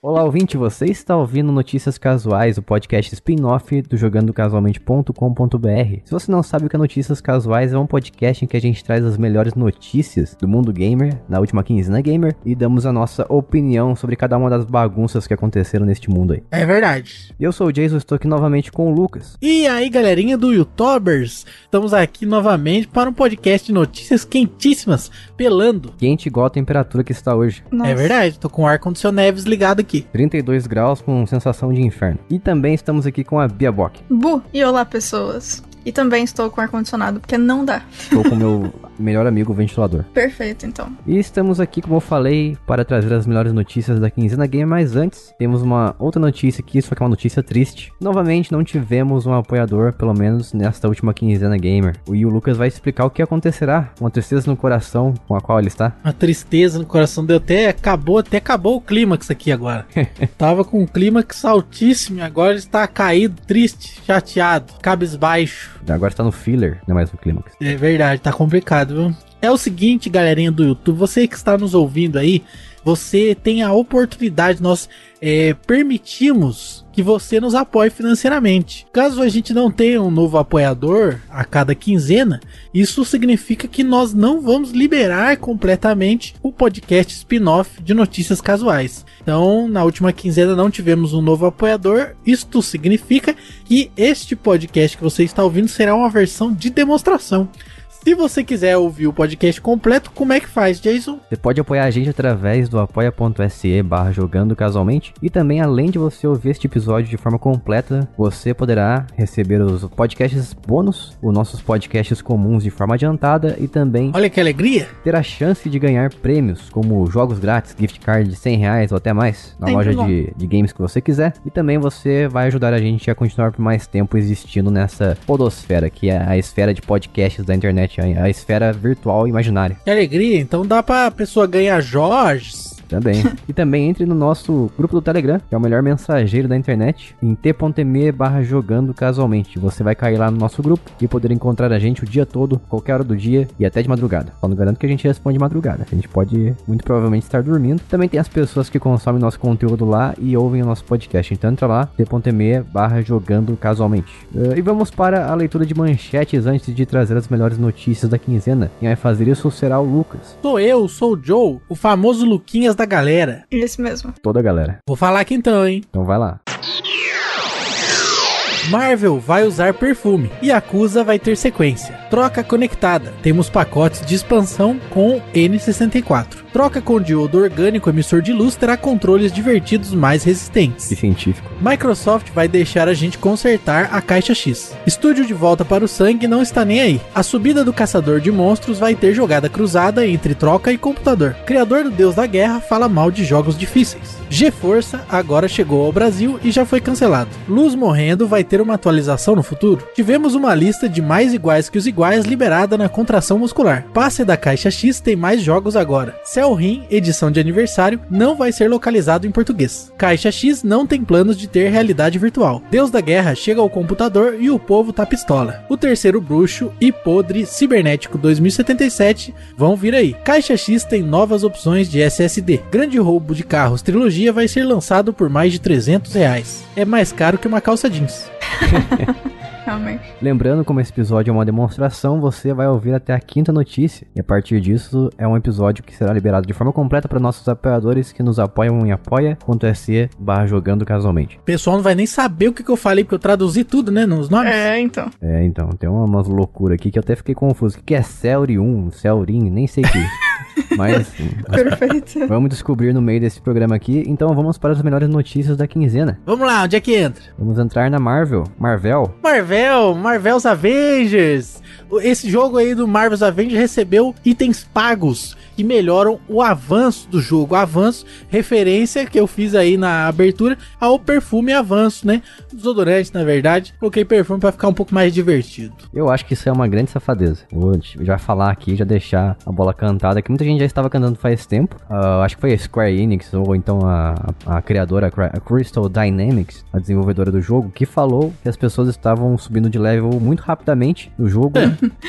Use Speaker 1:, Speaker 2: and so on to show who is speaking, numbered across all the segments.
Speaker 1: Olá, ouvinte, você está ouvindo Notícias Casuais, o podcast spin-off do jogandocasualmente.com.br. Se você não sabe o que é Notícias Casuais, é um podcast em que a gente traz as melhores notícias do mundo gamer, na última quinzena gamer, e damos a nossa opinião sobre cada uma das bagunças que aconteceram neste mundo aí.
Speaker 2: É verdade.
Speaker 1: Eu sou o Jason, estou aqui novamente com o Lucas.
Speaker 2: E aí, galerinha do YouTubers, estamos aqui novamente para um podcast de notícias quentíssimas, pelando.
Speaker 1: Quente igual a temperatura que está hoje.
Speaker 2: É verdade, tô com o ar-condicionado ligado aqui.
Speaker 1: 32 graus com sensação de inferno. E também estamos aqui com a Bia Bock.
Speaker 3: Bu, e olá pessoas. E também estou com ar-condicionado, porque não dá.
Speaker 1: Estou com meu melhor amigo, o ventilador.
Speaker 3: Perfeito, então.
Speaker 1: E estamos aqui, como eu falei, para trazer as melhores notícias da quinzena Game. Mas antes, temos uma outra notícia aqui, só que é uma notícia triste. Novamente, não tivemos um apoiador, pelo menos nesta última quinzena gamer. E o Lucas vai explicar o que acontecerá. Uma tristeza no coração com a qual ele está.
Speaker 2: Uma tristeza no coração deu até acabou, até acabou o clímax aqui agora. Tava com um clímax altíssimo e agora está caído, triste, chateado, cabisbaixo.
Speaker 1: Agora está no filler, não é mais no clímax.
Speaker 2: É verdade, tá complicado, viu? É o seguinte, galerinha do YouTube, você que está nos ouvindo aí, você tem a oportunidade, nós é, permitimos que você nos apoie financeiramente. Caso a gente não tenha um novo apoiador a cada quinzena, isso significa que nós não vamos liberar completamente o podcast spin-off de notícias casuais. Então, na última quinzena não tivemos um novo apoiador. Isto significa que este podcast que você está ouvindo será uma versão de demonstração. Se você quiser ouvir o podcast completo, como é que faz, Jason?
Speaker 1: Você pode apoiar a gente através do apoia.se barra jogando casualmente. E também, além de você ouvir este episódio de forma completa, você poderá receber os podcasts bônus, os nossos podcasts comuns de forma adiantada e também...
Speaker 2: Olha que alegria!
Speaker 1: Ter a chance de ganhar prêmios, como jogos grátis, gift card de 100 reais ou até mais, na loja de, de games que você quiser. E também você vai ajudar a gente a continuar por mais tempo existindo nessa podosfera, que é a esfera de podcasts da internet a esfera virtual imaginária.
Speaker 2: Que alegria! Então dá pra pessoa ganhar Jorge,
Speaker 1: também. e também entre no nosso grupo do Telegram, que é o melhor mensageiro da internet, em t.me barra jogando casualmente. Você vai cair lá no nosso grupo e poder encontrar a gente o dia todo, qualquer hora do dia e até de madrugada. Só não garanto que a gente responde de madrugada. A gente pode muito provavelmente estar dormindo. Também tem as pessoas que consomem nosso conteúdo lá e ouvem o nosso podcast. Então entra lá, t.me barra jogando casualmente. Uh, e vamos para a leitura de manchetes antes de trazer as melhores notícias da quinzena. Quem vai fazer isso será o Lucas.
Speaker 2: Sou eu, sou o Joe, o famoso Luquinhas da galera.
Speaker 3: Isso mesmo.
Speaker 1: Toda a galera.
Speaker 2: Vou falar aqui então, hein?
Speaker 1: Então vai lá.
Speaker 2: Marvel vai usar perfume e Acusa vai ter sequência. Troca conectada. Temos pacotes de expansão com N64. Troca com diodo orgânico emissor de luz terá controles divertidos mais resistentes.
Speaker 1: E científico.
Speaker 2: Microsoft vai deixar a gente consertar a caixa X. Estúdio de volta para o sangue não está nem aí. A subida do caçador de monstros vai ter jogada cruzada entre troca e computador. Criador do Deus da Guerra fala mal de jogos difíceis. G-Força agora chegou ao Brasil e já foi cancelado. Luz morrendo vai ter uma atualização no futuro. Tivemos uma lista de mais iguais que os iguais liberada na contração muscular. Passe da caixa X tem mais jogos agora. Cell Ring, edição de aniversário, não vai ser localizado em português. Caixa X não tem planos de ter realidade virtual. Deus da Guerra chega ao computador e o povo tá pistola. O terceiro bruxo e podre cibernético 2077 vão vir aí. Caixa X tem novas opções de SSD. Grande roubo de carros trilogia vai ser lançado por mais de 300 reais. É mais caro que uma calça jeans.
Speaker 3: Realmente.
Speaker 1: Lembrando, como esse episódio é uma demonstração, você vai ouvir até a quinta notícia. E a partir disso, é um episódio que será liberado de forma completa para nossos apoiadores que nos apoiam em apoia.se barra jogando casualmente.
Speaker 2: O pessoal não vai nem saber o que, que eu falei, porque eu traduzi tudo, né, nos nomes.
Speaker 3: É, então.
Speaker 1: É, então, tem umas loucuras aqui que eu até fiquei confuso. O que é Celery 1, Celrin, nem sei o que. Mas,
Speaker 3: Perfeito.
Speaker 1: vamos descobrir no meio desse programa aqui. Então vamos para as melhores notícias da quinzena.
Speaker 2: Vamos lá, onde é que entra?
Speaker 1: Vamos entrar na Marvel. Marvel.
Speaker 2: Marvel, Marvel's Avengers. Esse jogo aí do Marvel's Avengers recebeu itens pagos que melhoram o avanço do jogo. Avanço, referência que eu fiz aí na abertura ao perfume avanço, né? Desodorante, na verdade. Coloquei perfume para ficar um pouco mais divertido.
Speaker 1: Eu acho que isso é uma grande safadeza. Vou já falar aqui, já deixar a bola cantada, que muita gente já estava cantando faz tempo. Uh, acho que foi a Square Enix, ou então a, a, a criadora, a Crystal Dynamics, a desenvolvedora do jogo, que falou que as pessoas estavam subindo de level muito rapidamente no jogo.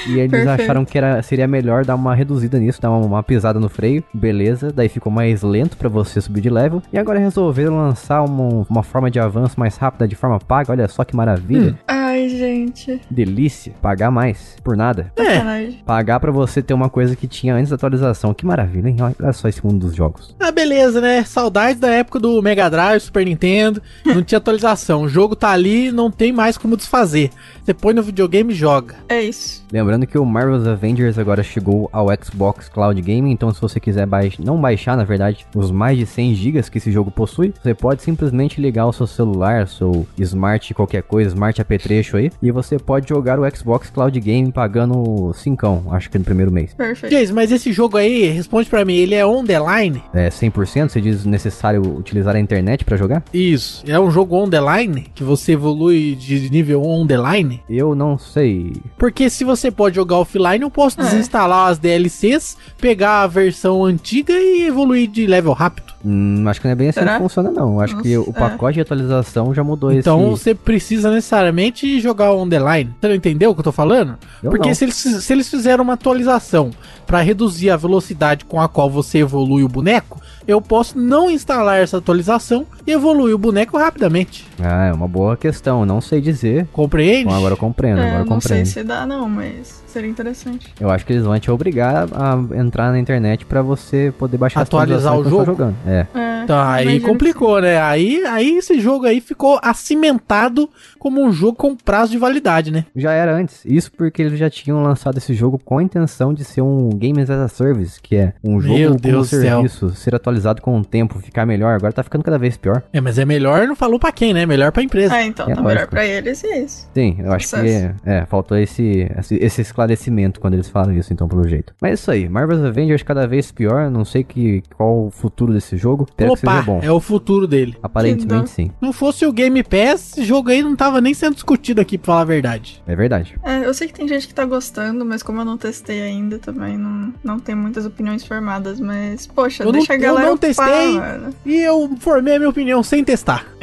Speaker 1: e eles acharam que era, seria melhor dar uma reduzida nisso, dar uma, uma pisada no freio. Beleza, daí ficou mais lento pra você subir de level. E agora resolveram lançar uma, uma forma de avanço mais rápida de forma paga. Olha só que maravilha.
Speaker 3: Ai, gente.
Speaker 1: Delícia. Pagar mais por nada.
Speaker 2: É,
Speaker 3: Sacanagem.
Speaker 1: Pagar pra você ter uma coisa que tinha antes da atualização. Que maravilha, hein? Olha só esse mundo dos jogos.
Speaker 2: ah, beleza, né? Saudades da época do Mega Drive, Super Nintendo. Não tinha atualização. O jogo tá ali, não tem mais como desfazer. Você põe no videogame e joga.
Speaker 3: É isso.
Speaker 1: Lembrando que o Marvel's Avengers agora chegou ao Xbox Cloud Gaming, então se você quiser baix... não baixar, na verdade, os mais de 100 GB que esse jogo possui, você pode simplesmente ligar o seu celular, seu smart qualquer coisa, smart apetrecho aí, e você pode jogar o Xbox Cloud Gaming pagando 5, acho que no primeiro mês.
Speaker 3: Perfeito.
Speaker 2: Jason, mas esse jogo aí, responde pra mim, ele é on the line?
Speaker 1: É 100%, você diz necessário utilizar a internet pra jogar?
Speaker 2: Isso. É um jogo on the line? Que você evolui de nível on the line?
Speaker 1: Eu não sei.
Speaker 2: Porque se você pode jogar offline, eu posso
Speaker 3: É.
Speaker 2: desinstalar as DLCs, pegar a versão antiga e evoluir de level rápido.
Speaker 1: Hum, acho que não é bem assim
Speaker 3: Será?
Speaker 1: que funciona não. Acho que
Speaker 3: Nossa,
Speaker 1: o pacote de atualização já mudou
Speaker 2: Então
Speaker 1: esse...
Speaker 2: você precisa necessariamente jogar on the line. Você não entendeu o que eu tô falando?
Speaker 1: Eu
Speaker 2: Porque
Speaker 1: não.
Speaker 2: se eles, se eles fizeram uma atualização pra reduzir a velocidade com a qual você evolui o boneco, eu posso não instalar essa atualização e evoluir o boneco rapidamente.
Speaker 1: Ah, é uma boa questão, não sei dizer.
Speaker 2: Compreende?
Speaker 1: Bom, agora eu compreendo,
Speaker 3: É,
Speaker 1: agora eu
Speaker 3: não sei
Speaker 1: compreendo.
Speaker 3: se dá, não, mas seria interessante.
Speaker 1: Eu acho que eles vão te obrigar a entrar na internet pra você poder baixar
Speaker 2: Atualizar o
Speaker 1: tá
Speaker 2: jogo?
Speaker 1: jogando. É.
Speaker 3: É, uh,
Speaker 2: Então aí complicou, né? Aí, aí esse jogo aí ficou acimentado como um jogo com prazo de validade, né?
Speaker 1: Já era antes. Isso porque eles já tinham lançado esse jogo com a intenção de ser um Games as a Service, que é um jogo
Speaker 2: Meu
Speaker 1: como
Speaker 2: Deus céu.
Speaker 1: serviço, ser atualizado com o tempo, ficar melhor. Agora tá ficando cada vez pior.
Speaker 2: É, mas é melhor, não falou pra quem, né? Melhor pra empresa.
Speaker 3: Ah, então
Speaker 1: É
Speaker 3: tá melhor
Speaker 1: lógico.
Speaker 3: pra eles e é isso.
Speaker 1: Sim, eu acho
Speaker 3: Sucesso.
Speaker 1: que é, faltou esse, esse, esse esclarecimento quando eles falam isso, então, pelo jeito. Mas é isso aí, Marvel's Avengers cada vez pior, não sei que, qual o futuro desse jogo. Espero que seja
Speaker 2: Opa,
Speaker 1: bom.
Speaker 2: é o futuro dele.
Speaker 1: Aparentemente sim,
Speaker 2: Não fosse o Game Pass, esse jogo aí não tava nem sendo discutido aqui, pra falar a verdade.
Speaker 1: é verdade.
Speaker 3: É, eu sei que tem gente que tá gostando, mas como eu não testei ainda também, não, não tem muitas opiniões formadas, mas, poxa,
Speaker 2: Eu não-
Speaker 3: deixa a
Speaker 2: eu
Speaker 3: galera
Speaker 2: não
Speaker 3: upar,
Speaker 2: testei. E eu formei a minha opinião sem testar.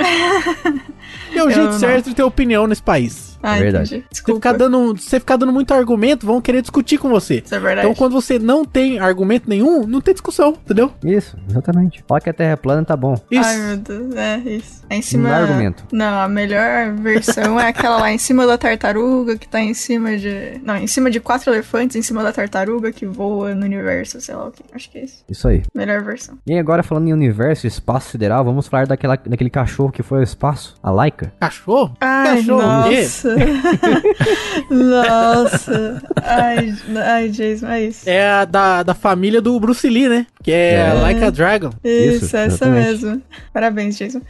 Speaker 2: é o
Speaker 3: Eu
Speaker 2: jeito
Speaker 3: não.
Speaker 2: certo de ter opinião nesse país.
Speaker 3: Ah,
Speaker 1: verdade.
Speaker 3: entendi.
Speaker 2: Você ficar, dando, você ficar dando muito argumento, vão querer discutir com você.
Speaker 3: Isso é verdade.
Speaker 2: Então, quando você não tem argumento nenhum, não tem discussão, entendeu?
Speaker 1: Isso, exatamente. Fala que a Terra é plana, tá bom.
Speaker 2: Isso.
Speaker 3: Ai, meu Deus, é isso. É em cima...
Speaker 1: Não dá argumento.
Speaker 3: Não, a melhor versão é aquela lá em cima da tartaruga, que tá em cima de... Não, em cima de quatro elefantes, em cima da tartaruga que voa no universo, sei lá o que. Acho que é isso.
Speaker 1: Isso aí.
Speaker 3: Melhor versão.
Speaker 1: E agora falando em universo, espaço sideral, vamos falar daquela, daquele cachorro que foi ao espaço, a Laika.
Speaker 2: Cachorro?
Speaker 3: Ai,
Speaker 2: Cachorro,
Speaker 3: nossa. nossa. Ai, ai, Jason, é isso.
Speaker 2: É a da, da família do Bruce Lee, né? Que é,
Speaker 1: É.
Speaker 2: Like a Dragon.
Speaker 3: Isso,
Speaker 1: Isso,
Speaker 3: essa mesmo. Parabéns, Jason.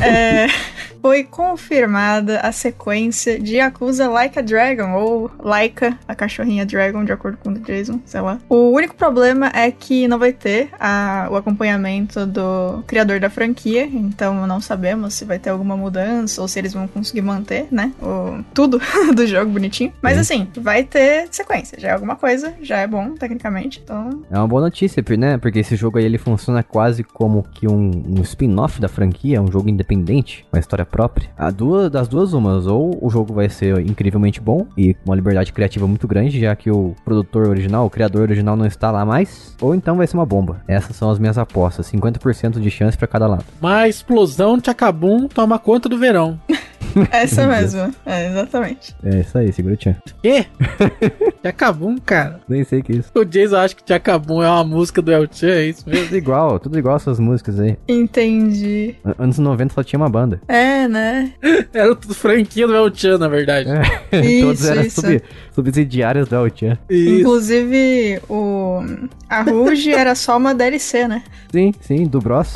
Speaker 3: É, foi confirmada a sequência de Yakuza Like a Dragon, ou Laika, a cachorrinha Dragon, de acordo com o Jason, sei lá. O único problema é que não vai ter a- o acompanhamento do criador da franquia, então não sabemos se vai ter alguma mudança ou se eles vão conseguir manter, né, o, tudo do jogo bonitinho. Mas
Speaker 1: Sim.
Speaker 3: assim, vai ter sequência, já é alguma coisa, já é bom, tecnicamente, então...
Speaker 1: É uma boa notícia, né? Porque esse jogo aí ele funciona quase como que um, um spin-off da franquia, um jogo independente, uma história própria. A duas, das duas umas, ou o jogo vai ser incrivelmente bom e com uma liberdade criativa muito grande, já que o produtor original, o criador original não está lá mais, ou então vai ser uma bomba. Essas são as minhas apostas, 50% de chance pra cada lado.
Speaker 2: Mas explosão de Chacabum toma conta do verão.
Speaker 3: Essa mesmo, é, exatamente.
Speaker 1: É isso aí, segura o tchan.
Speaker 2: Quê? Chacabum, cara.
Speaker 1: Nem sei o que é isso.
Speaker 2: O Jason acha que Chacabum é uma música do El Chan, é isso mesmo?
Speaker 1: Tudo igual, tudo igual essas músicas aí.
Speaker 3: Entendi.
Speaker 1: An- Anos 90 só tinha uma banda.
Speaker 3: É, né?
Speaker 2: Era tudo franquia do El Chan, na verdade.
Speaker 1: É. Todos
Speaker 3: Isso,
Speaker 1: eram
Speaker 3: isso.
Speaker 1: sub- subsidiários do El-chan.
Speaker 2: Isso.
Speaker 3: Inclusive, o... a Rouge era só uma DLC, né?
Speaker 1: Sim, sim, do Bros.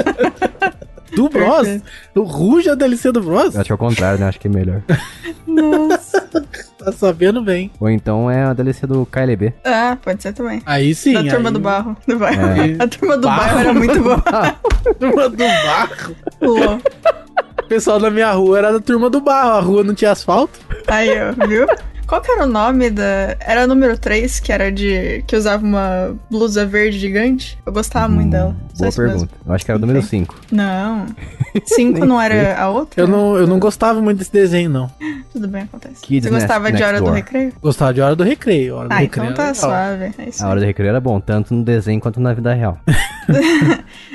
Speaker 2: Do Bros? Do Ruge a DLC do Bros?
Speaker 1: Eu acho que é o contrário, né? Acho que é melhor.
Speaker 3: Nossa.
Speaker 2: Tá sabendo bem.
Speaker 1: Ou então é a DLC do KLB.
Speaker 3: Ah, pode ser também.
Speaker 2: Aí sim.
Speaker 3: da turma
Speaker 2: aí-
Speaker 3: do barro. Do bairro.
Speaker 1: É.
Speaker 3: A turma do
Speaker 2: Barro.
Speaker 3: bairro era muito boa.
Speaker 2: Turma do barro.
Speaker 3: Pô.
Speaker 2: O pessoal da minha rua era da turma do barro. A rua não tinha asfalto.
Speaker 3: Aí, ó, viu? Qual que era o nome da. Era número 3, que era de. que usava uma blusa verde gigante? Eu gostava muito dela. Só
Speaker 1: Boa
Speaker 3: isso mesmo.
Speaker 1: pergunta. Eu acho que era o número
Speaker 3: Enfim.
Speaker 1: 5.
Speaker 3: Não. 5 não era a outra?
Speaker 2: Eu não, eu não gostava muito desse desenho, não.
Speaker 3: Tudo bem, acontece.
Speaker 1: Kids
Speaker 3: Você gostava
Speaker 1: Next-
Speaker 3: de Hora do. Recreio?
Speaker 2: Gostava de Hora do Recreio. Hora do
Speaker 3: Ah,
Speaker 2: Recreio
Speaker 3: então tá suave. É isso
Speaker 1: A hora do recreio era bom, tanto no desenho quanto na vida real.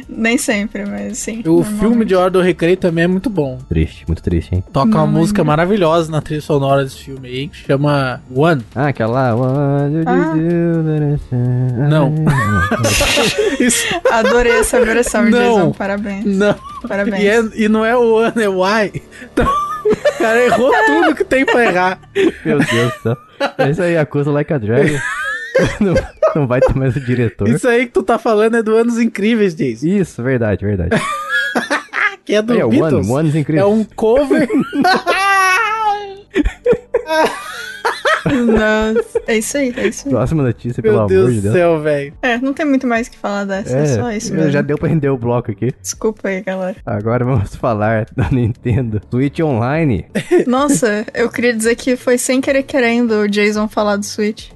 Speaker 3: Nem sempre, mas sim.
Speaker 2: O filme de Hora do Recreio também é muito bom.
Speaker 1: Triste, muito triste, hein?
Speaker 2: Toca uma
Speaker 3: Não
Speaker 2: música
Speaker 3: lembro.
Speaker 2: maravilhosa na trilha sonora desse filme aí, que chama One.
Speaker 1: Ah, aquela you
Speaker 3: Ah.
Speaker 2: Não. Isso,
Speaker 3: Adorei essa versão,
Speaker 2: Não.
Speaker 3: Jason. Parabéns.
Speaker 2: não.
Speaker 3: Parabéns.
Speaker 2: E, é- e não é o One, é o Why. Então, o cara errou tudo que tem pra errar.
Speaker 1: Meu Deus do céu. Esse aí acusa Like a Dragon. não, não vai ter mais o diretor. Isso,
Speaker 2: Isso aí que tu tá falando é do Anos Incríveis, Jason.
Speaker 1: verdade, verdade.
Speaker 2: Que é do
Speaker 1: É,
Speaker 2: Beatles.
Speaker 1: One, One's incrível.
Speaker 2: É um cover.
Speaker 3: Nossa, é isso aí, é isso aí.
Speaker 1: Próxima notícia, pelo
Speaker 2: Meu
Speaker 1: amor
Speaker 2: Deus
Speaker 1: de
Speaker 2: do
Speaker 1: Deus.
Speaker 2: céu, velho.
Speaker 3: É, não tem muito mais o que falar dessa, é, só isso mesmo.
Speaker 1: já deu pra render o bloco aqui.
Speaker 3: Desculpa aí, galera.
Speaker 1: Agora vamos falar da Nintendo Switch Online.
Speaker 3: Nossa, eu queria dizer que foi sem querer querendo o Jason falar do Switch.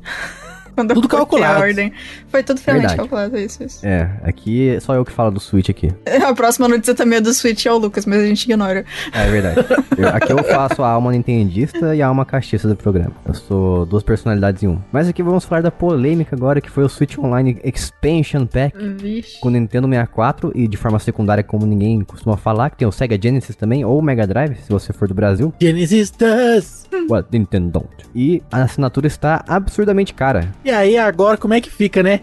Speaker 3: Quando
Speaker 2: Tudo calculado.
Speaker 3: a ordem. Foi tudo friamente
Speaker 1: Verdade.
Speaker 3: calculado, isso, isso.
Speaker 1: É, aqui é só eu que falo do Switch aqui.
Speaker 3: A próxima notícia também é do Switch, é o Lucas, mas a gente ignora.
Speaker 1: É verdade. Eu- aqui eu faço a alma nintendista e a alma castiça do programa. Eu sou duas personalidades em um. Mas aqui vamos falar da polêmica agora, que foi o Switch Online Expansion Pack.
Speaker 3: Vixe.
Speaker 1: Com o Nintendo 64 e de forma secundária, como ninguém costuma falar, que tem o Sega Genesis também, ou o Mega Drive, se você for do Brasil.
Speaker 2: Genesis does.
Speaker 1: What Nintendo don't. E a assinatura está absurdamente cara.
Speaker 2: E aí, agora, como é que fica, né?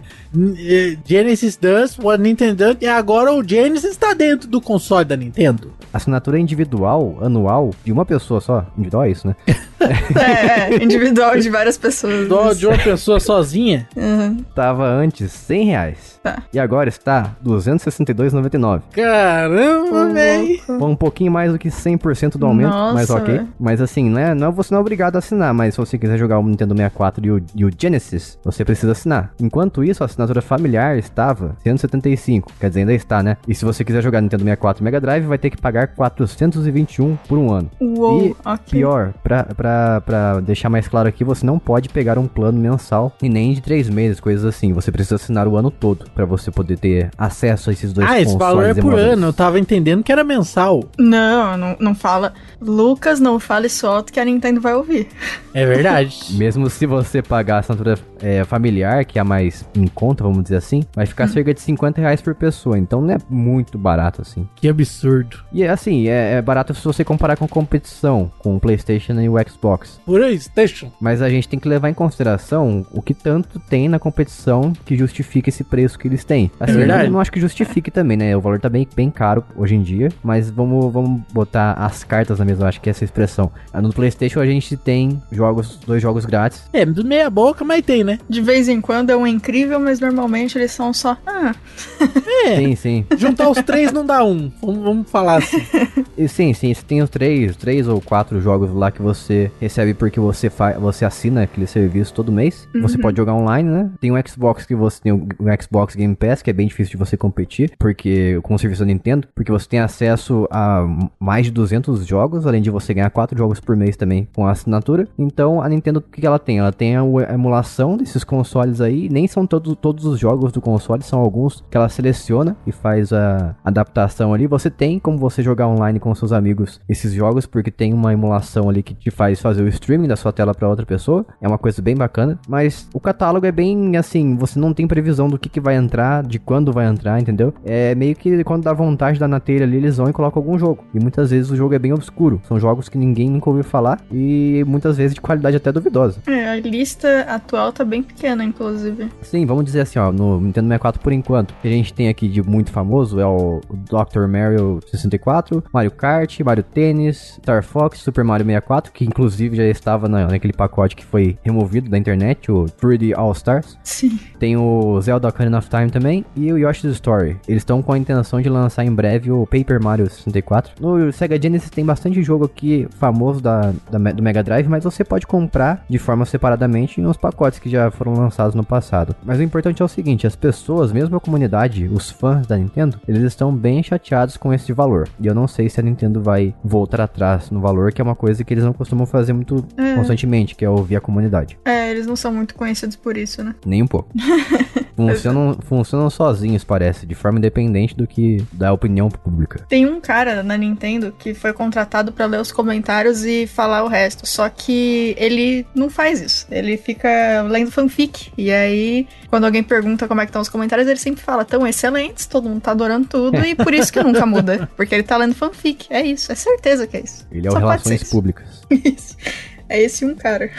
Speaker 2: Eh, Genesis does, what Nintendo does, e agora o Genesis tá dentro do console da Nintendo.
Speaker 1: Assinatura individual, anual, de uma pessoa só. Individual é isso, né?
Speaker 3: É, é, individual de várias pessoas.
Speaker 2: Dó
Speaker 3: mas-
Speaker 2: de uma pessoa sozinha.
Speaker 3: Uhum.
Speaker 1: Tava antes 100 reais.
Speaker 3: Tá.
Speaker 1: E agora está 262,99.
Speaker 2: Caramba, véi.
Speaker 3: louco.
Speaker 1: Um pouquinho mais do que 100% do aumento,
Speaker 3: Nossa,
Speaker 1: mas ok.
Speaker 3: velho.
Speaker 1: Mas assim, né, não, você não é obrigado a assinar, mas se você quiser jogar o Nintendo 64 e o, e o Genesis, você precisa assinar. Enquanto isso, a assinatura familiar estava 175, quer dizer, ainda está, né? E se você quiser jogar Nintendo 64 e Mega Drive, vai ter que pagar 421 por um ano.
Speaker 3: Uou,
Speaker 1: E
Speaker 3: ok.
Speaker 1: Pior, pra, pra, pra deixar mais claro aqui, você não pode pegar um plano mensal e nem de três meses, coisas assim. Você precisa assinar o ano todo pra você poder ter acesso a esses dois
Speaker 2: Ah, esse valor é por ano. Eu tava entendendo que era mensal.
Speaker 3: Não, não, não fala. Lucas, não fale isso alto que a Nintendo vai ouvir.
Speaker 2: É verdade.
Speaker 1: Mesmo se você pagar a assinatura é, familiar, que é a mais em conta, vamos dizer assim, vai ficar cerca de 50 reais por pessoa. Então não é muito barato assim.
Speaker 2: que absurdo.
Speaker 1: E é assim, é, é barato se você comparar com competição, com o PlayStation e o Xbox.
Speaker 2: Por aí, Station.
Speaker 1: Mas a gente tem que levar em consideração o que tanto tem na competição que justifica esse preço que eles têm. Assim,
Speaker 2: verdade.
Speaker 1: eu não acho que justifique também, né? O valor tá bem, bem caro hoje em dia, mas vamos, vamos botar as cartas na mesa, eu acho que é essa expressão. Ah, No PlayStation a gente tem jogos, dois jogos grátis.
Speaker 2: É, meia boca, mas tem, né?
Speaker 3: De vez em quando é um incrível, mas normalmente eles são só. Ah,
Speaker 2: É.
Speaker 1: Sim, sim.
Speaker 2: Juntar os três não dá um. Vamos, vamos falar assim.
Speaker 1: E sim, sim, você tem os três, três ou quatro jogos lá que você recebe porque você faz, você assina aquele serviço todo mês. Você pode jogar online, né? Tem um Xbox que você tem o, o Game Pass, que é bem difícil de você competir, porque com o serviço da Nintendo, porque você tem acesso a mais de 200 jogos, além de você ganhar quatro jogos por mês também com a assinatura. Então, a Nintendo o que ela tem? Ela tem a, a emulação desses consoles aí, nem são todos, todos os jogos do console, são alguns que ela seleciona e faz a adaptação ali. Você tem como você jogar online com seus amigos esses jogos, porque tem uma emulação ali que te faz fazer o streaming da sua tela para outra pessoa. É uma coisa bem bacana, mas o catálogo é bem assim, você não tem previsão do que, que vai entrar, de quando vai entrar, entendeu? É meio que quando dá vontade da na telha ali, eles vão e colocam algum jogo. E muitas vezes o jogo é bem obscuro. São jogos que ninguém nunca ouviu falar e muitas vezes de qualidade até duvidosa.
Speaker 3: é, a lista atual tá bem pequena, inclusive.
Speaker 1: Sim, vamos dizer assim, ó, no Nintendo 64 por enquanto, a gente tem aqui de muito famoso é o Dr. Mario 64, Mario Kart, Mario Tennis, Star Fox, Super Mario 64, que inclusive já estava na, naquele pacote que foi removido da internet, o 3D All Stars.
Speaker 3: Sim.
Speaker 1: Tem o Zelda Ocarina of Time também e o Yoshi's Story. Eles estão com a intenção de lançar em breve o Paper Mario 64. No Sega Genesis tem bastante jogo aqui famoso da, da do Mega Drive, mas você pode comprar de forma separadamente nos pacotes que já foram lançados no passado. Mas o importante é o seguinte, as pessoas, mesmo a comunidade, os fãs da Nintendo, eles estão bem chateados com esse valor. E eu não sei se a Nintendo vai voltar atrás no valor, que é uma coisa que eles não costumam fazer muito
Speaker 3: É.
Speaker 1: constantemente, que é ouvir a comunidade.
Speaker 3: É, eles não são muito conhecidos por isso, né?
Speaker 1: Nem um pouco. funcionam, funcionam sozinhos, parece, de forma independente do que da opinião pública.
Speaker 3: Tem um cara na Nintendo que foi contratado pra ler os comentários e falar o resto. Só que ele não faz isso. Ele fica lendo fanfic. E aí, quando alguém pergunta como é que estão os comentários, ele sempre fala: tão excelentes, todo mundo tá adorando tudo. E por isso que nunca muda. Porque ele tá lendo fanfic. É isso. É certeza que é isso.
Speaker 1: Ele é o
Speaker 3: Só
Speaker 1: Relações
Speaker 3: isso.
Speaker 1: Públicas.
Speaker 3: Isso. É esse um cara.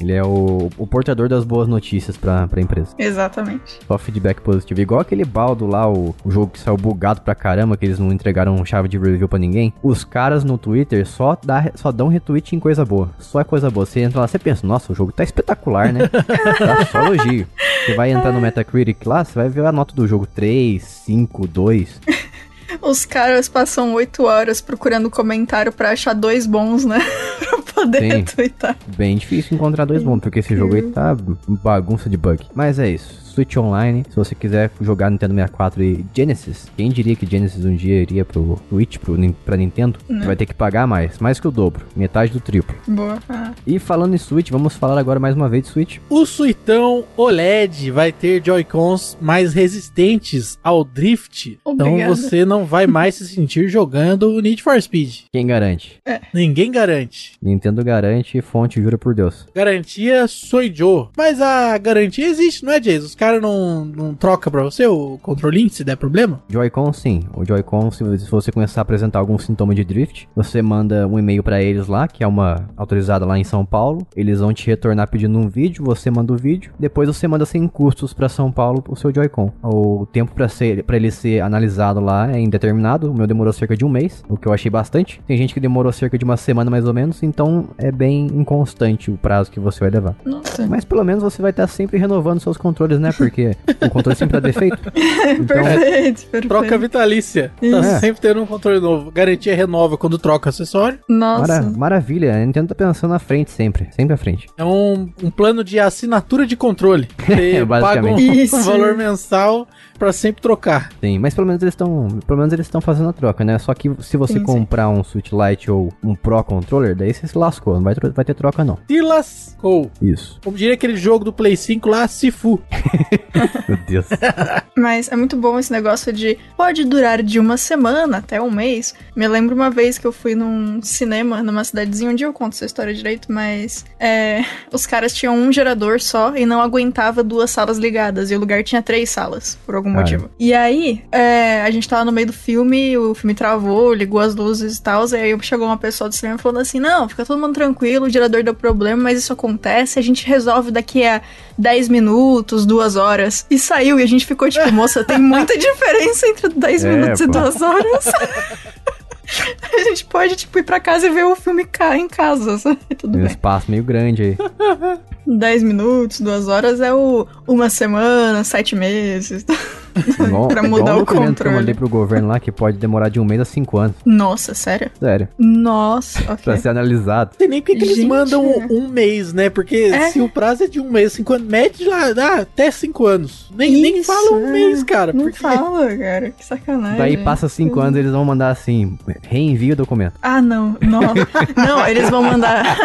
Speaker 1: Ele é o, o portador das boas notícias pra, pra empresa.
Speaker 3: Exatamente.
Speaker 1: Só feedback positivo. Igual aquele baldo lá, o, o jogo que saiu bugado pra caramba, que eles não entregaram chave de review pra ninguém. Os caras no Twitter só, dá, só dão retweet em coisa boa. Só é coisa boa. Você entra lá, você pensa, nossa, o jogo tá espetacular, né? tá só elogio. Você vai entrar no Metacritic lá, você vai ver a nota do jogo 3, 5, 2.
Speaker 3: Os caras passam oito horas procurando comentário pra achar dois bons, né? pra poder
Speaker 1: Sim.
Speaker 3: retweetar.
Speaker 1: Bem difícil encontrar dois bons, porque esse jogo aí tá bagunça de bug. Mas é isso. Switch Online, se você quiser jogar Nintendo 64 e Genesis, quem diria que Genesis um dia iria pro Switch, pro, pra Nintendo,
Speaker 3: Né.
Speaker 1: vai ter que pagar mais, mais que o dobro, metade do triplo.
Speaker 3: Boa. Ah.
Speaker 1: E falando em Switch, vamos falar agora mais uma vez de Switch.
Speaker 2: O Suitão OLED vai ter Joy-Cons mais resistentes ao drift. Então
Speaker 3: Obrigada.
Speaker 2: você não vai mais se sentir jogando o Need for Speed.
Speaker 1: Quem garante?
Speaker 2: Ninguém garante.
Speaker 1: Nintendo garante, fonte jura por Deus.
Speaker 2: Garantia sou Joe. Mas a garantia existe, não é, Jason? Os caras não, não trocam pra você o controlinho se der problema?
Speaker 1: Joy-Con sim. O Joy-Con, se você começar a apresentar algum sintoma de drift, você manda um e-mail pra eles lá, que é uma autorizada lá em São Paulo. Eles vão te retornar pedindo um vídeo, você manda o vídeo. Depois você manda sem custos pra São Paulo o seu Joy-Con. O tempo pra ser para ele ser analisado lá é indeterminado. O meu demorou cerca de um mês, o que eu achei bastante. Tem gente que demorou cerca de uma semana mais ou menos, então é bem inconstante o prazo que você vai levar.
Speaker 3: Nossa.
Speaker 1: Mas pelo menos você vai estar sempre renovando seus controles, né? Porque o controle sempre dá defeito. Então,
Speaker 3: perfeito, perfeito.
Speaker 2: Troca vitalícia. Tá
Speaker 1: Isso.
Speaker 2: sempre tendo um controle novo. Garantia renova quando troca acessório.
Speaker 3: Nossa.
Speaker 1: Mara- maravilha, a Nintendo tá pensando na frente sempre, sempre à frente.
Speaker 2: É um, um plano de assinatura de controle. Você paga um, um valor mensal pra sempre trocar.
Speaker 1: Sim, mas pelo menos eles estão, pelo menos eles estão fazendo a troca, né? Só que se você
Speaker 3: Sim, sim.
Speaker 1: comprar um Switch Lite ou um Pro Controller, daí você se lascou, não vai, vai ter troca não.
Speaker 2: Se lascou.
Speaker 1: Isso.
Speaker 2: Como diria aquele jogo do Play 5 lá, Sifu.
Speaker 1: Meu Deus.
Speaker 3: Mas é muito bom esse negócio de pode durar de uma semana até um mês. Me lembro uma vez que eu fui num cinema numa cidadezinha, um dia eu conto essa história direito, mas é, os caras tinham um gerador só e não aguentava duas salas ligadas. E o lugar tinha três salas, por algum
Speaker 1: Cara.
Speaker 3: motivo. E aí, é, a gente tava no meio do filme, o filme travou, ligou as luzes e tal. E aí chegou uma pessoa do cinema falando assim: Não, fica todo mundo tranquilo, o gerador deu problema, mas isso acontece, a gente resolve daqui a 10 minutos, duas horas. E saiu, e a gente ficou tipo, moça, tem muita diferença entre 10
Speaker 1: É,
Speaker 3: minutos e
Speaker 1: pô.
Speaker 3: duas horas. a gente pode, tipo, ir pra casa e ver o filme cá em casa, sabe? Tudo
Speaker 1: Tem um espaço meio grande aí.
Speaker 3: 10 minutos, duas horas é o uma semana, sete meses.
Speaker 1: Igual,
Speaker 3: Pra mudar
Speaker 1: um
Speaker 3: o
Speaker 1: documento que eu
Speaker 3: controle.
Speaker 1: mandei pro governo lá, que pode demorar de um mês a cinco anos.
Speaker 3: Nossa, sério?
Speaker 1: Sério.
Speaker 3: Nossa,
Speaker 1: Pra
Speaker 3: ok.
Speaker 1: ser analisado.
Speaker 2: Não sei nem porque que eles mandam um, um mês, né? Porque
Speaker 3: É.
Speaker 2: se o prazo é de um mês, cinco anos, mede lá, dá até cinco anos. Nem, nem fala um
Speaker 3: é.
Speaker 2: mês, cara.
Speaker 3: Não
Speaker 2: porque
Speaker 3: fala, cara. Que sacanagem.
Speaker 1: Daí passa cinco anos eles vão mandar assim, reenvia o documento.
Speaker 3: Ah, não. Não, não eles vão mandar.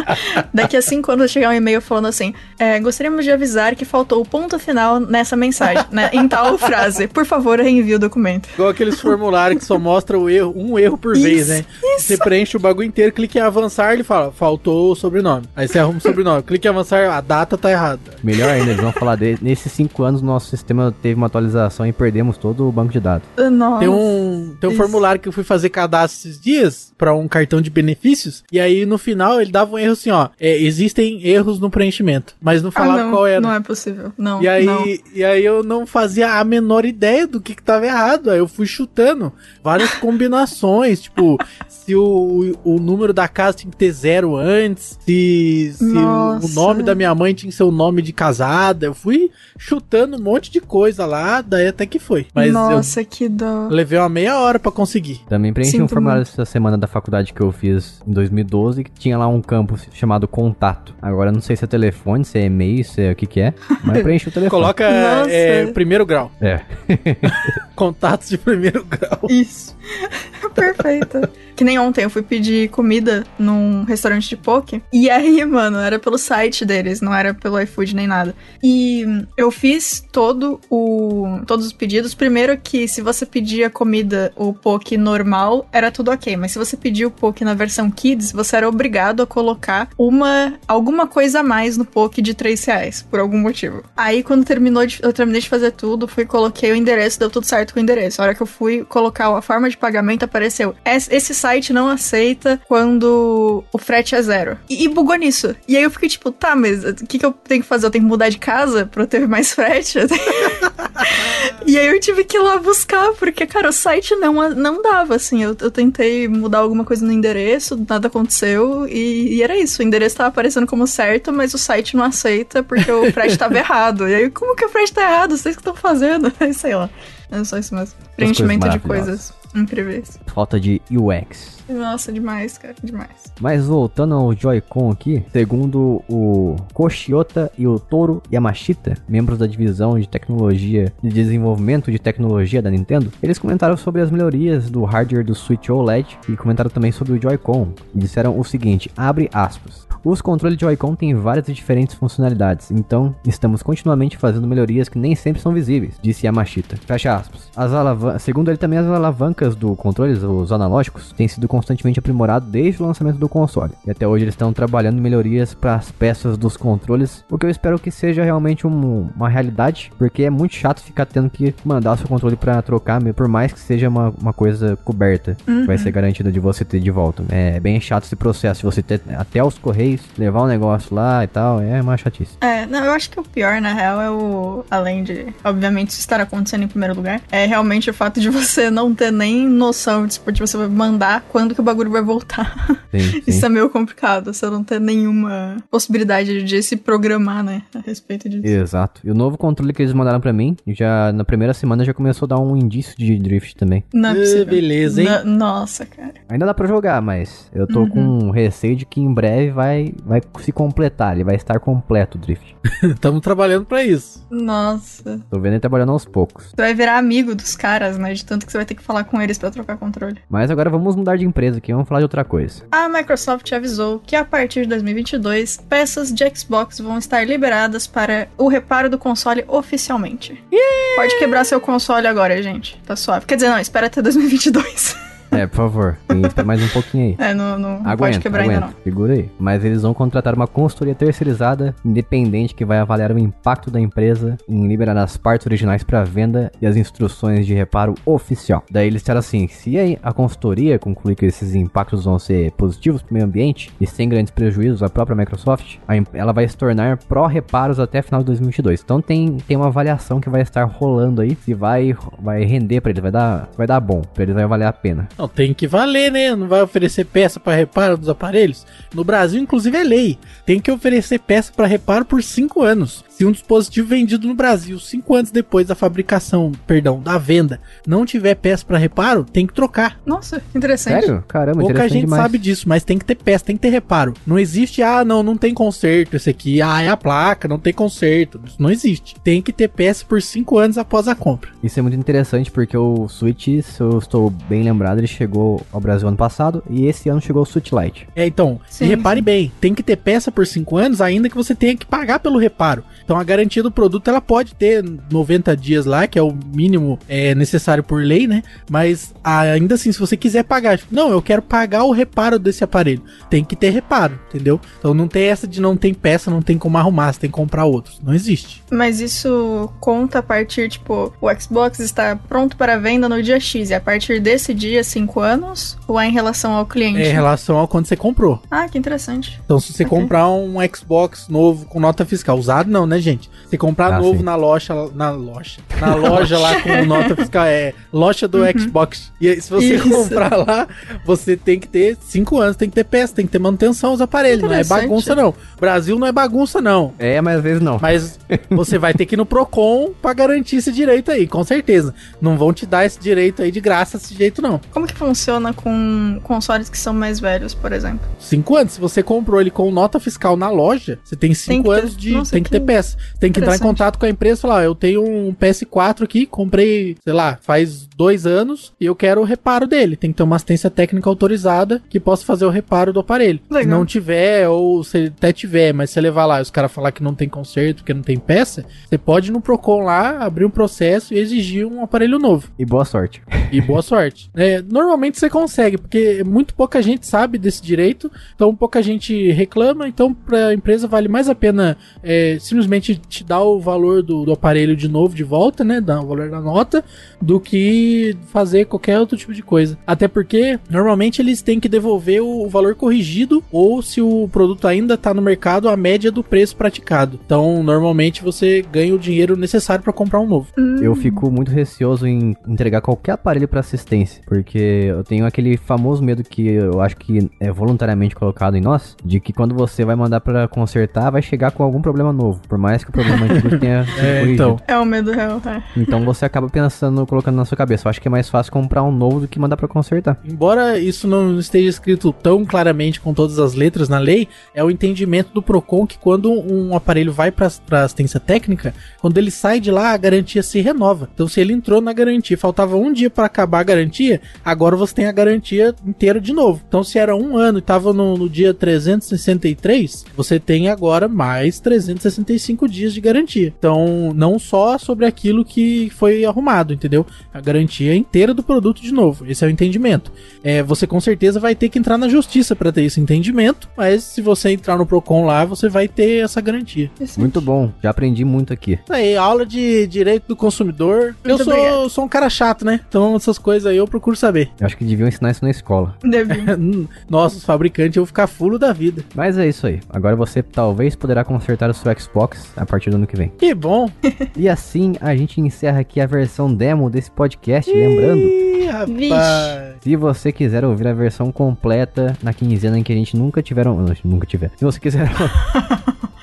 Speaker 3: Daqui a cinco anos vai chegar um e-mail falando assim: é, gostaríamos de avisar que faltou o ponto final nessa mensagem, né? Em tal frase. Por favor, reenvie o documento.
Speaker 2: Igual aqueles formulários que só mostra o erro, um erro por vez,
Speaker 3: Isso,
Speaker 2: né? Você preenche o bagulho inteiro, clica em avançar, ele fala, faltou o sobrenome. Aí você arruma o sobrenome, clica em avançar, a data tá errada.
Speaker 1: Melhor ainda, eles vão falar de, nesses cinco anos nosso sistema teve uma atualização e perdemos todo o banco de dados.
Speaker 3: Nossa.
Speaker 2: Tem um, tem um
Speaker 3: Isso.
Speaker 2: formulário que eu fui fazer cadastro esses dias pra um cartão de benefícios, e aí no final ele dava um erro assim, ó, é, existem erros no preenchimento, mas não
Speaker 3: Ah,
Speaker 2: falava
Speaker 3: não,
Speaker 2: qual era.
Speaker 3: não é possível. Não.
Speaker 2: E aí,
Speaker 3: não.
Speaker 2: e aí eu não fazia a menor ideia do que, que tava errado. Aí eu fui chutando várias combinações, tipo, se o, o, número da casa tinha que ter zero antes, se, se o, nome da minha mãe tinha que ser o nome de casada. Eu fui chutando um monte de coisa lá, daí até que foi. Mas
Speaker 3: Nossa, que dó.
Speaker 2: levei uma meia hora pra conseguir.
Speaker 1: Também preenchi um
Speaker 3: Sinto
Speaker 1: formulário
Speaker 3: muito.
Speaker 1: essa semana da faculdade que eu fiz em 2012 que tinha lá um campo chamado contato. Agora eu não sei se é telefone, se é e-mail, se é o que que é, mas preenche o telefone.
Speaker 2: Coloca é, primeiro grau.
Speaker 1: É.
Speaker 2: Contatos de primeiro grau.
Speaker 3: Isso. Perfeito. Que nem ontem eu fui pedir comida num restaurante de poke. E aí, mano, era pelo site deles, não era pelo iFood nem nada. E eu fiz todo o todos os pedidos. Primeiro que se você pedia comida o poke normal, era tudo ok, mas se você pedia o poke na versão kids, você era obrigado a colocar uma alguma coisa a mais no poke de 3 reais, por algum motivo. Aí quando terminou de, eu terminei de fazer tudo, fui coloquei o endereço, deu tudo certo com o endereço. A hora que eu fui colocar a forma de pagamento apareceu esse site não aceita quando o frete é zero. E, e bugou nisso. E aí eu fiquei tipo, tá, mas o que, que eu tenho que fazer? Eu tenho que mudar de casa pra eu ter mais frete? e aí eu tive que ir lá buscar, porque, cara, o site não, não dava, assim. Eu, eu tentei mudar alguma coisa no endereço, nada aconteceu, e, e, era isso. O endereço tava aparecendo como certo, mas o site não aceita porque o frete tava errado. E aí, como que o frete tá errado? Vocês que estão fazendo? Sei lá. É só isso mesmo. Preenchimento de coisas incríveis.
Speaker 1: Falta de UX.
Speaker 3: Nossa, demais, cara, demais.
Speaker 1: Mas voltando ao Joy-Con aqui, segundo o Koshiota e o Toro Yamashita, membros da divisão de tecnologia de desenvolvimento de tecnologia da Nintendo, eles comentaram sobre as melhorias do hardware do Switch OLED e comentaram também sobre o Joy-Con. E disseram o seguinte, abre aspas. Os controles Joy-Con têm várias e diferentes funcionalidades, então estamos continuamente fazendo melhorias que nem sempre são visíveis, disse Yamashita. Fecha aspas. As Segundo ele também, as alavancas do controle, os analógicos, têm sido constantemente aprimorados desde o lançamento do console. E até hoje eles estão trabalhando melhorias para as peças dos controles, o que eu espero que seja realmente um, uma realidade, porque é muito chato ficar tendo que mandar o seu controle para trocar, por mais que seja uma, uma coisa coberta, uhum. vai ser garantida de você ter de volta. É bem chato esse processo, você ter até os correios levar um negócio lá e tal, é uma chatice.
Speaker 3: É, não, eu acho que o pior, na real, é o. Além de, obviamente, isso estar acontecendo em primeiro lugar, é realmente o fato de você não ter nem noção de, tipo, você vai mandar quando que o bagulho vai voltar. Sim, sim. Isso é meio complicado, você não ter nenhuma possibilidade de se programar, né, a respeito disso.
Speaker 1: Exato. E o novo controle que eles mandaram pra mim, já na primeira semana já começou a dar um indício de drift também.
Speaker 3: Não é
Speaker 2: beleza, hein?
Speaker 3: nossa, cara.
Speaker 1: Ainda dá pra jogar, mas eu tô uhum. com receio de que em breve vai vai, se completar, ele vai estar completo o drift.
Speaker 2: Estamos trabalhando para isso.
Speaker 3: Nossa.
Speaker 1: Tô vendo ele trabalhando aos poucos.
Speaker 3: Você vai virar amigo dos caras, né? De tanto que você vai ter que falar com eles para trocar controle.
Speaker 1: Mas agora vamos mudar de empresa aqui, vamos falar de outra coisa.
Speaker 3: A Microsoft avisou que a partir de 2022, peças de Xbox vão estar liberadas para o reparo do console oficialmente. Yeah! Pode quebrar seu console agora, gente. Tá suave. Quer dizer, não, espera até 2022.
Speaker 1: É, por favor. Espera mais um pouquinho aí.
Speaker 3: É, não, não aguenta, pode quebrar aguenta, ainda não.
Speaker 1: Segura aí. Mas eles vão contratar uma consultoria terceirizada, independente, que vai avaliar o impacto da empresa em liberar as partes originais para venda e as instruções de reparo oficial. Daí eles disseram assim, se a consultoria concluir que esses impactos vão ser positivos para o meio ambiente e sem grandes prejuízos à própria Microsoft, ela vai se tornar pró-reparos até final de 2022. Então tem, tem uma avaliação que vai estar rolando aí, se vai, vai render para eles, vai dar, vai dar bom, para eles vai valer a pena.
Speaker 2: Não, tem que valer, né? Não vai oferecer peça para reparo dos aparelhos. No Brasil, inclusive, é lei. Tem que oferecer peça para reparo por 5 anos. Se um dispositivo vendido no Brasil 5 anos depois da fabricação, perdão, da venda, não tiver peça para reparo, tem que trocar.
Speaker 3: Nossa, interessante.
Speaker 1: Sério? Caramba,
Speaker 2: Pouca gente
Speaker 1: demais.
Speaker 2: sabe disso, mas tem que ter peça, tem que ter reparo. Não existe, ah, não, não tem conserto esse aqui, ah, é a placa, não tem conserto. Isso não existe. Tem que ter peça por 5 anos após a compra.
Speaker 1: Isso é muito interessante porque o Switch, se eu estou bem lembrado, ele chegou ao Brasil ano passado e esse ano chegou o Switch Lite.
Speaker 2: É, então, sim, e repare sim. bem, tem que ter peça por 5 anos, ainda que você tenha que pagar pelo reparo. Então a garantia do produto ela pode ter 90 dias lá, que é o mínimo é, necessário por lei, né? Mas ainda assim, se você quiser pagar, tipo, não, eu quero pagar o reparo desse aparelho, tem que ter reparo, entendeu? Então não tem essa de não tem peça, não tem como arrumar, você tem que comprar outros. Não existe.
Speaker 3: Mas isso conta a partir, tipo, o Xbox está pronto para venda no dia X, e a partir desse dia, 5 anos, ou é em relação ao cliente?
Speaker 2: É em relação ao quando você comprou.
Speaker 3: Ah, que interessante.
Speaker 2: Então se você okay. comprar um Xbox novo com nota fiscal, usado não, né, gente? Se comprar ah, novo sim. na loja, na loja, na loja lá com nota fiscal, é loja do uhum. Xbox. E aí, se você Isso. comprar lá, você tem que ter 5 anos, tem que ter peça, tem que ter manutenção dos aparelhos. Não é bagunça, não. Brasil não é bagunça, não.
Speaker 1: É, mas às vezes não.
Speaker 2: Mas você vai ter que ir no Procon pra garantir esse direito aí, com certeza. Não vão te dar esse direito aí de graça desse jeito, não.
Speaker 3: Como que funciona com consoles que são mais velhos, por exemplo?
Speaker 2: Cinco anos. Se você comprou ele com nota fiscal na loja, você tem cinco
Speaker 3: ter-
Speaker 2: anos de.
Speaker 3: Nossa,
Speaker 2: tem que
Speaker 3: que
Speaker 2: ter peça. Tem que entrar em contato com a empresa e falar: "Ó, eu tenho um PS4 aqui, comprei, sei lá, faz dois anos e eu quero o reparo dele. Tem que ter uma assistência técnica autorizada que possa fazer o reparo do aparelho. Se
Speaker 3: Legal.
Speaker 2: não tiver, ou se até tiver, mas se você levar lá e os caras falar que não tem conserto, que não tem peça, você pode ir no Procon lá, abrir um processo e exigir um aparelho novo.
Speaker 1: E boa sorte.
Speaker 2: E boa sorte. É, normalmente você consegue, porque muito pouca gente sabe desse direito, então pouca gente reclama, então para a empresa vale mais a pena é, simplesmente te dar o valor do, do aparelho de novo, de volta, né? Dar o valor da nota, do que fazer qualquer outro tipo de coisa. Até porque normalmente eles têm que devolver o, o valor corrigido, ou se o produto ainda está no mercado, a média do preço praticado. Então normalmente você ganha o dinheiro necessário para comprar um novo.
Speaker 1: Eu fico muito receoso em entregar qualquer aparelho pra assistência, porque eu tenho aquele famoso medo que eu acho que é voluntariamente colocado em nós, de que quando você vai mandar pra consertar, vai chegar com algum problema novo, por mais que o problema antigo tenha
Speaker 2: É, então.
Speaker 3: É o medo real, é.
Speaker 1: Então você acaba pensando, colocando na sua cabeça. Eu acho que é mais fácil comprar um novo do que mandar pra consertar.
Speaker 2: Embora isso não esteja escrito tão claramente com todas as letras na lei, é o entendimento do Procon que quando um aparelho vai para assistência técnica, quando ele sai de lá, a garantia se renova. Então, se ele entrou na garantia, faltava um dia para acabar a garantia, agora você tem a garantia inteira de novo. Então, se era um ano e estava no, no dia 363, você tem agora mais 365 dias de garantia. Então, não só sobre aquilo que foi arrumado, entendeu? A garantia inteira do produto de novo. Esse é o entendimento. É, você com certeza vai ter que entrar na justiça para ter esse entendimento, mas se você entrar no Procon lá, você vai ter essa garantia.
Speaker 1: Muito bom, já aprendi muito aqui.
Speaker 2: Isso aí, aula de direito do consumidor. eu
Speaker 3: Muito
Speaker 2: sou,
Speaker 3: obrigado.
Speaker 2: sou um cara chato, né? Então essas coisas aí eu procuro saber.
Speaker 1: Eu acho que deviam ensinar isso na escola.
Speaker 3: Devia.
Speaker 2: Nossa, os fabricantes vou ficar fulo da vida.
Speaker 1: Mas é isso aí. Agora você talvez poderá consertar o seu Xbox a partir do ano que vem.
Speaker 2: Que bom.
Speaker 1: E assim a gente encerra aqui a versão demo desse podcast. Lembrando,
Speaker 2: Ih, rapaz.
Speaker 1: se você quiser ouvir a versão completa na quinzena em que a gente nunca tiver. não, Nunca tiver. Se você quiser.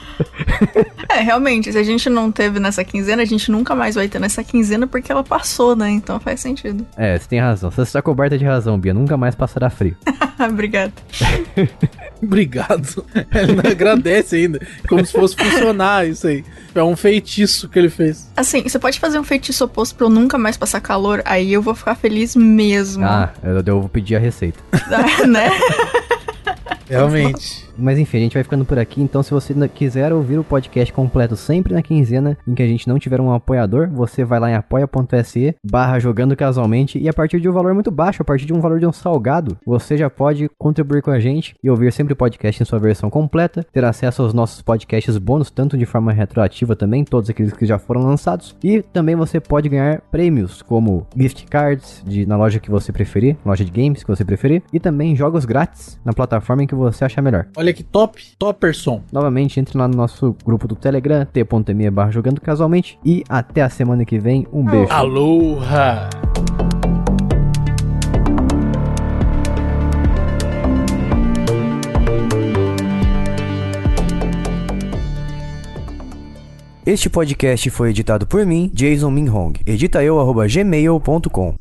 Speaker 3: É, realmente, se a gente não teve nessa quinzena, a gente nunca mais vai ter nessa quinzena porque ela passou, né? Então faz sentido.
Speaker 1: é, você tem razão. Você está coberta de razão, Bia. Nunca mais passará frio.
Speaker 3: Obrigada.
Speaker 2: Obrigado. Ele não agradece ainda. Como se fosse funcionar isso aí. É um feitiço que ele fez.
Speaker 3: Assim, você pode fazer um feitiço oposto pra eu nunca mais passar calor, aí eu vou ficar feliz mesmo.
Speaker 1: Ah, eu, eu vou pedir a receita.
Speaker 3: né?
Speaker 2: Realmente.
Speaker 1: Mas enfim, a gente vai ficando por aqui. Então, se você quiser ouvir o podcast completo sempre na quinzena em que a gente não tiver um apoiador, você vai lá em apoia.se barra jogando casualmente e a partir de um valor muito baixo, a partir de um valor de um salgado, você já pode contribuir com a gente e ouvir sempre o podcast em sua versão completa, ter acesso aos nossos podcasts bônus, tanto de forma retroativa também, todos aqueles que já foram lançados, e também você pode ganhar prêmios como gift cards de, na loja que você preferir, loja de games que você preferir, e também jogos grátis na plataforma em que você achar melhor.
Speaker 2: Olha que top. Topperson.
Speaker 1: Novamente, entre lá no nosso grupo do Telegram, t.me barra jogando casualmente. E até a semana que vem. Um beijo.
Speaker 2: Aloha.
Speaker 1: Este podcast foi editado por mim, Jason Minhong. Edita eu, arroba gmail.com.